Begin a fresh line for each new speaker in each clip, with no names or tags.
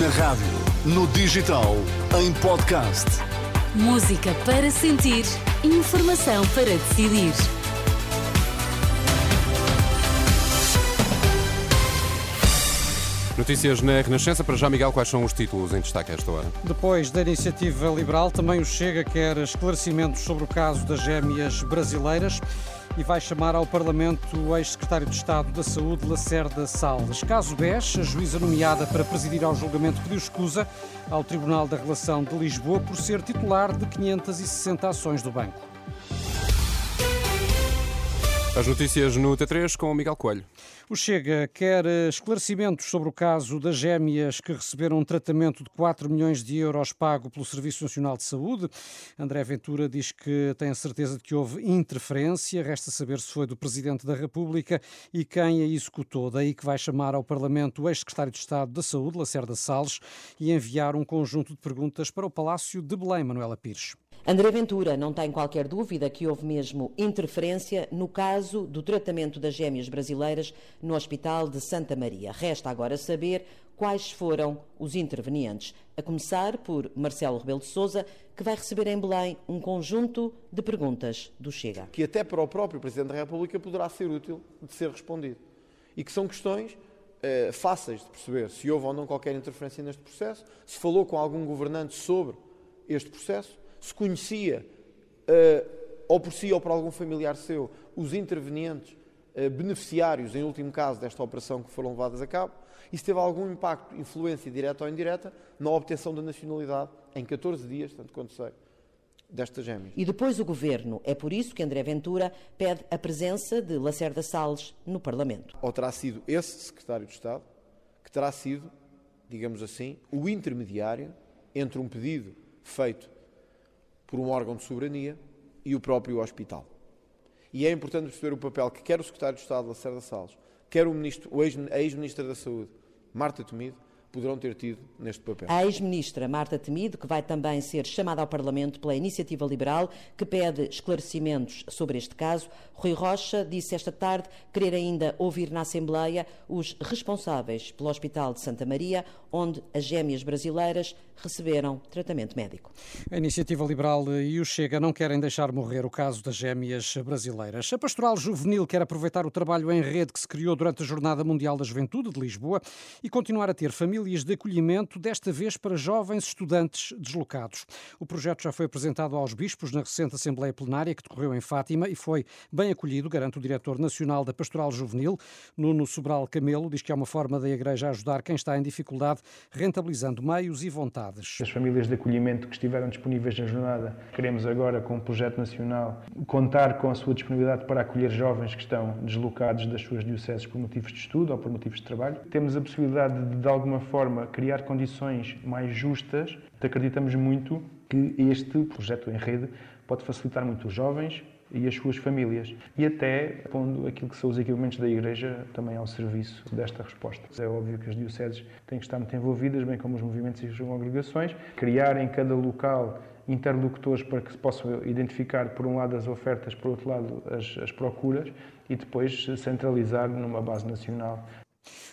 Na rádio, no digital, em podcast.
Música para sentir, informação para decidir.
Notícias na Renascença. Para já, Miguel, quais são os títulos em destaque a esta hora?
Depois da iniciativa liberal, também o Chega quer esclarecimentos sobre o caso das gêmeas brasileiras e vai chamar ao Parlamento o ex-secretário de Estado da Saúde, Lacerda Salles. Caso BES, a juíza nomeada para presidir ao julgamento pediu escusa ao Tribunal da Relação de Lisboa por ser titular de 560 ações do banco.
As notícias no T3 com o Miguel Coelho.
O Chega quer esclarecimentos sobre o caso das gêmeas que receberam um tratamento de 4 milhões de euros pago pelo Serviço Nacional de Saúde. André Ventura diz que tem a certeza de que houve interferência. Resta saber se foi do Presidente da República e quem a executou. Daí que vai chamar ao Parlamento o ex-secretário de Estado da Saúde, Lacerda Salles, e enviar um conjunto de perguntas para o Palácio de Belém, Manuela Pires.
André Ventura não tem qualquer dúvida que houve mesmo interferência no caso do tratamento das gêmeas brasileiras no Hospital de Santa Maria. Resta agora saber quais foram os intervenientes, a começar por Marcelo Rebelo de Sousa, que vai receber em Belém um conjunto de perguntas do Chega.
Que até para o próprio Presidente da República poderá ser útil de ser respondido. E que são questões eh, fáceis de perceber se houve ou não qualquer interferência neste processo, se falou com algum governante sobre este processo, se conhecia, uh, ou por si ou por algum familiar seu, os intervenientes uh, beneficiários, em último caso, desta operação que foram levadas a cabo, e se teve algum impacto, influência direta ou indireta, na obtenção da nacionalidade em 14 dias, tanto quanto sei, destas gêmeas.
E depois o Governo. É por isso que André Ventura pede a presença de Lacerda Salles no Parlamento.
Ou terá sido esse Secretário de Estado que terá sido, digamos assim, o intermediário entre um pedido feito por um órgão de soberania e o próprio hospital. E é importante perceber o papel que quer o Secretário de Estado, Lacerda Salles, quer o, ministro, o ex-Ministra da Saúde, Marta Temido, poderão ter tido neste papel.
A ex-ministra Marta Temido, que vai também ser chamada ao Parlamento pela Iniciativa Liberal, que pede esclarecimentos sobre este caso. Rui Rocha disse esta tarde querer ainda ouvir na Assembleia os responsáveis pelo Hospital de Santa Maria, onde as gêmeas brasileiras receberam tratamento médico.
A Iniciativa Liberal e o Chega não querem deixar morrer o caso das gêmeas brasileiras. A Pastoral Juvenil quer aproveitar o trabalho em rede que se criou durante a Jornada Mundial da Juventude de Lisboa e continuar a ter famílias de acolhimento, desta vez para jovens estudantes deslocados. O projeto já foi apresentado aos bispos na recente Assembleia Plenária que decorreu em Fátima e foi bem acolhido, garante o diretor nacional da Pastoral Juvenil, Nuno Sobral Camelo, diz que é uma forma da Igreja ajudar quem está em dificuldade, rentabilizando meios e
As famílias de acolhimento que estiveram disponíveis na jornada, queremos agora, com o projeto nacional, contar com a sua disponibilidade para acolher jovens que estão deslocados das suas dioceses por motivos de estudo ou por motivos de trabalho. Temos a possibilidade de, de alguma forma, criar condições mais justas. Acreditamos muito que este projeto em rede pode facilitar muito os jovens, e as suas famílias. E até pondo aquilo que são os equipamentos da Igreja também ao serviço desta resposta. É óbvio que as dioceses têm que estar muito envolvidas, bem como os movimentos e as congregações, criar em cada local interlocutores para que se possam identificar, por um lado, as ofertas, por outro lado, as, as procuras e depois centralizar numa base nacional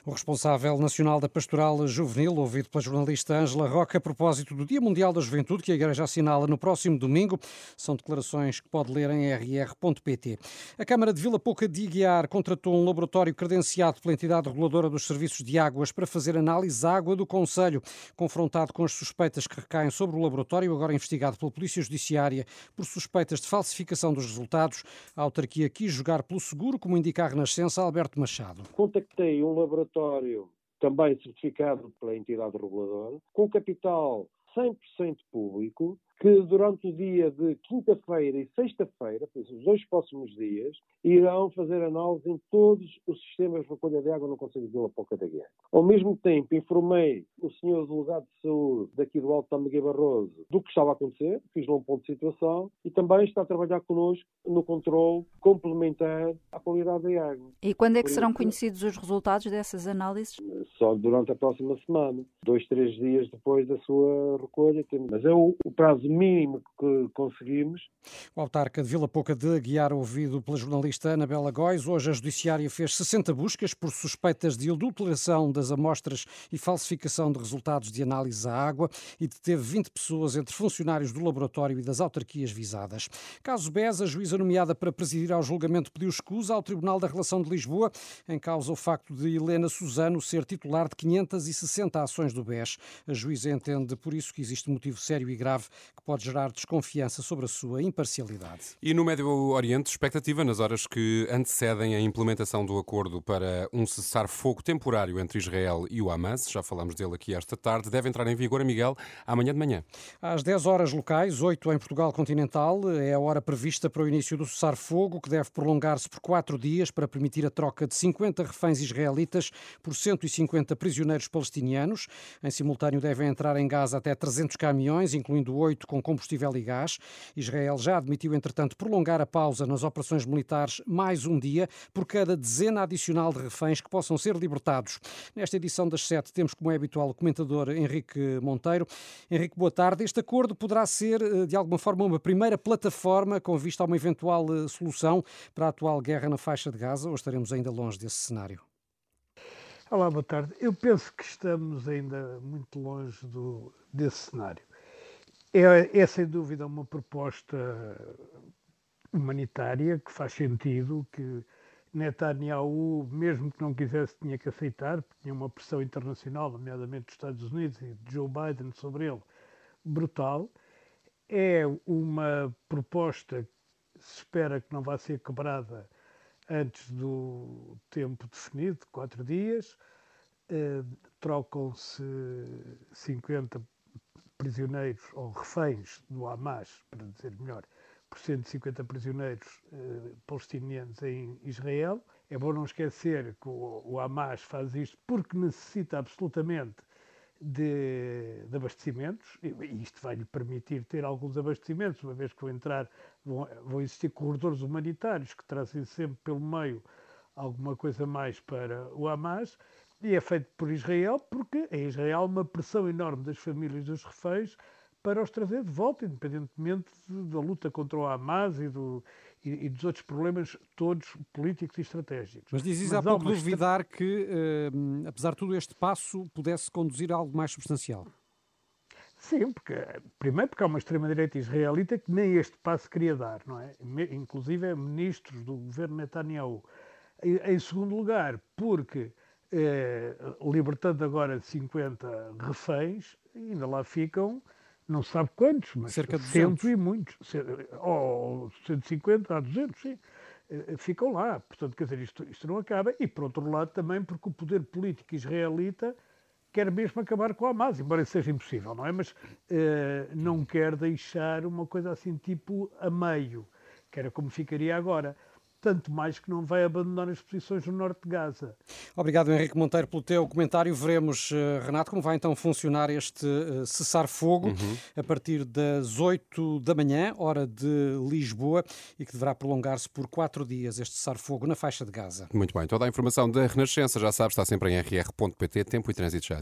o responsável nacional da Pastoral Juvenil, ouvido pela jornalista Ângela Roca, a propósito do Dia Mundial da Juventude, que a Igreja assinala no próximo domingo, são declarações que pode ler em rr.pt. A Câmara de Vila Pouca de Iguiar contratou um laboratório credenciado pela entidade reguladora dos serviços de águas para fazer análise à água do Conselho. Confrontado com as suspeitas que recaem sobre o laboratório, agora investigado pela Polícia Judiciária por suspeitas de falsificação dos resultados, a autarquia quis jogar pelo seguro, como indica a Renascença Alberto Machado.
Contactei um laboratório laboratório também certificado pela entidade reguladora, com capital 100% público, que durante o dia de quinta-feira e sexta-feira, os dois próximos dias, irão fazer análise em todos os sistemas de recolha de água no Conselho de Vila Pouca da Guerra. Ao mesmo tempo, informei o senhor delegado de saúde daqui do Alto Miguel Barroso do que estava a acontecer, fiz-lhe um ponto de situação e também está a trabalhar connosco no controle complementar à qualidade da água.
E quando é que Por serão isso, conhecidos os resultados dessas análises?
Só durante a próxima semana, dois, três dias depois da sua recolha. Mas é o, prazo mínimo que conseguimos.
O autarca de Vila Pouca de Aguiar, ouvido pela jornalista Anabela Góis, hoje a Judiciária fez 60 buscas por suspeitas de adulteração das amostras e falsificação de resultados de análise à água e deteve 20 pessoas entre funcionários do laboratório e das autarquias visadas. Caso BES, a juíza nomeada para presidir ao julgamento pediu escusa ao Tribunal da Relação de Lisboa em causa o facto de Helena Suzano ser titular de 560 ações do BES. A juíza entende por isso que existe motivo sério e grave que pode gerar desconfiança sobre a sua imparcialidade.
E no Médio Oriente, expectativa nas horas que antecedem a implementação do acordo para um cessar-fogo temporário entre Israel e o Hamas, já falamos dele aqui esta tarde, deve entrar em vigor, Miguel, amanhã de manhã.
Às 10 horas locais, 8 em Portugal continental, é a hora prevista para o início do cessar-fogo, que deve prolongar-se por quatro dias para permitir a troca de 50 reféns israelitas por 150 prisioneiros palestinianos. Em simultâneo devem entrar em Gaza até 300 caminhões, incluindo oito com combustível e gás. Israel já admitiu, entretanto, prolongar a pausa nas operações militares mais um dia por cada dezena adicional de reféns que possam ser libertados. Nesta edição das sete temos, como é habitual, o comentador Henrique Monteiro. Henrique, boa tarde. Este acordo poderá ser, eh, de alguma forma, uma primeira plataforma com vista a uma eventual eh, solução para a atual guerra na faixa de Gaza ou estaremos ainda longe desse cenário?
Olá, boa tarde. Eu penso que estamos ainda muito longe do, desse cenário. É, é sem dúvida uma proposta humanitária que faz sentido, que Netanyahu, mesmo que não quisesse, tinha que aceitar, porque tinha uma pressão internacional, nomeadamente dos Estados Unidos e de Joe Biden sobre ele, brutal. É uma proposta que se espera que não vá ser quebrada antes do tempo definido, quatro dias. Uh, Trocam-se 50 prisioneiros ou reféns do Hamas, para dizer melhor, por 150 prisioneiros uh, palestinianos em Israel. É bom não esquecer que o, o Hamas faz isto porque necessita absolutamente de, de, abastecimentos, e isto vai lhe permitir ter alguns abastecimentos, uma vez que vão entrar, vão, vão existir corredores humanitários que trazem sempre pelo meio alguma coisa mais para o Hamas, e é feito por Israel, porque em Israel uma pressão enorme das famílias dos reféns para os trazer de volta, independentemente da luta contra o Hamas e, do, e, e dos outros problemas todos políticos e estratégicos.
Mas dizes há pouco duvidar que, uh, apesar de tudo, este passo pudesse conduzir a algo mais substancial.
Sim, porque, primeiro porque há uma extrema-direita israelita que nem este passo queria dar, não é? Inclusive ministros do governo Netanyahu. Em segundo lugar, porque eh, libertando agora 50 reféns, ainda lá ficam, não se sabe quantos, mas
cerca de
100 e muitos, ou 150 a 200, sim, eh, ficam lá. Portanto, quer dizer, isto, isto não acaba. E, por outro lado, também porque o poder político israelita quer mesmo acabar com a Hamas, embora isso seja impossível, não é? Mas eh, não quer deixar uma coisa assim tipo a meio, que era como ficaria agora tanto mais que não vai abandonar as posições no norte de Gaza.
Obrigado, Henrique Monteiro, pelo teu comentário. Veremos, eh, Renato, como vai então funcionar este eh, cessar-fogo uhum. a partir das 8 da manhã, hora de Lisboa, e que deverá prolongar-se por quatro dias este cessar-fogo na faixa de Gaza.
Muito bem. Toda a informação da Renascença, já sabes, está sempre em rr.pt, tempo e trânsito já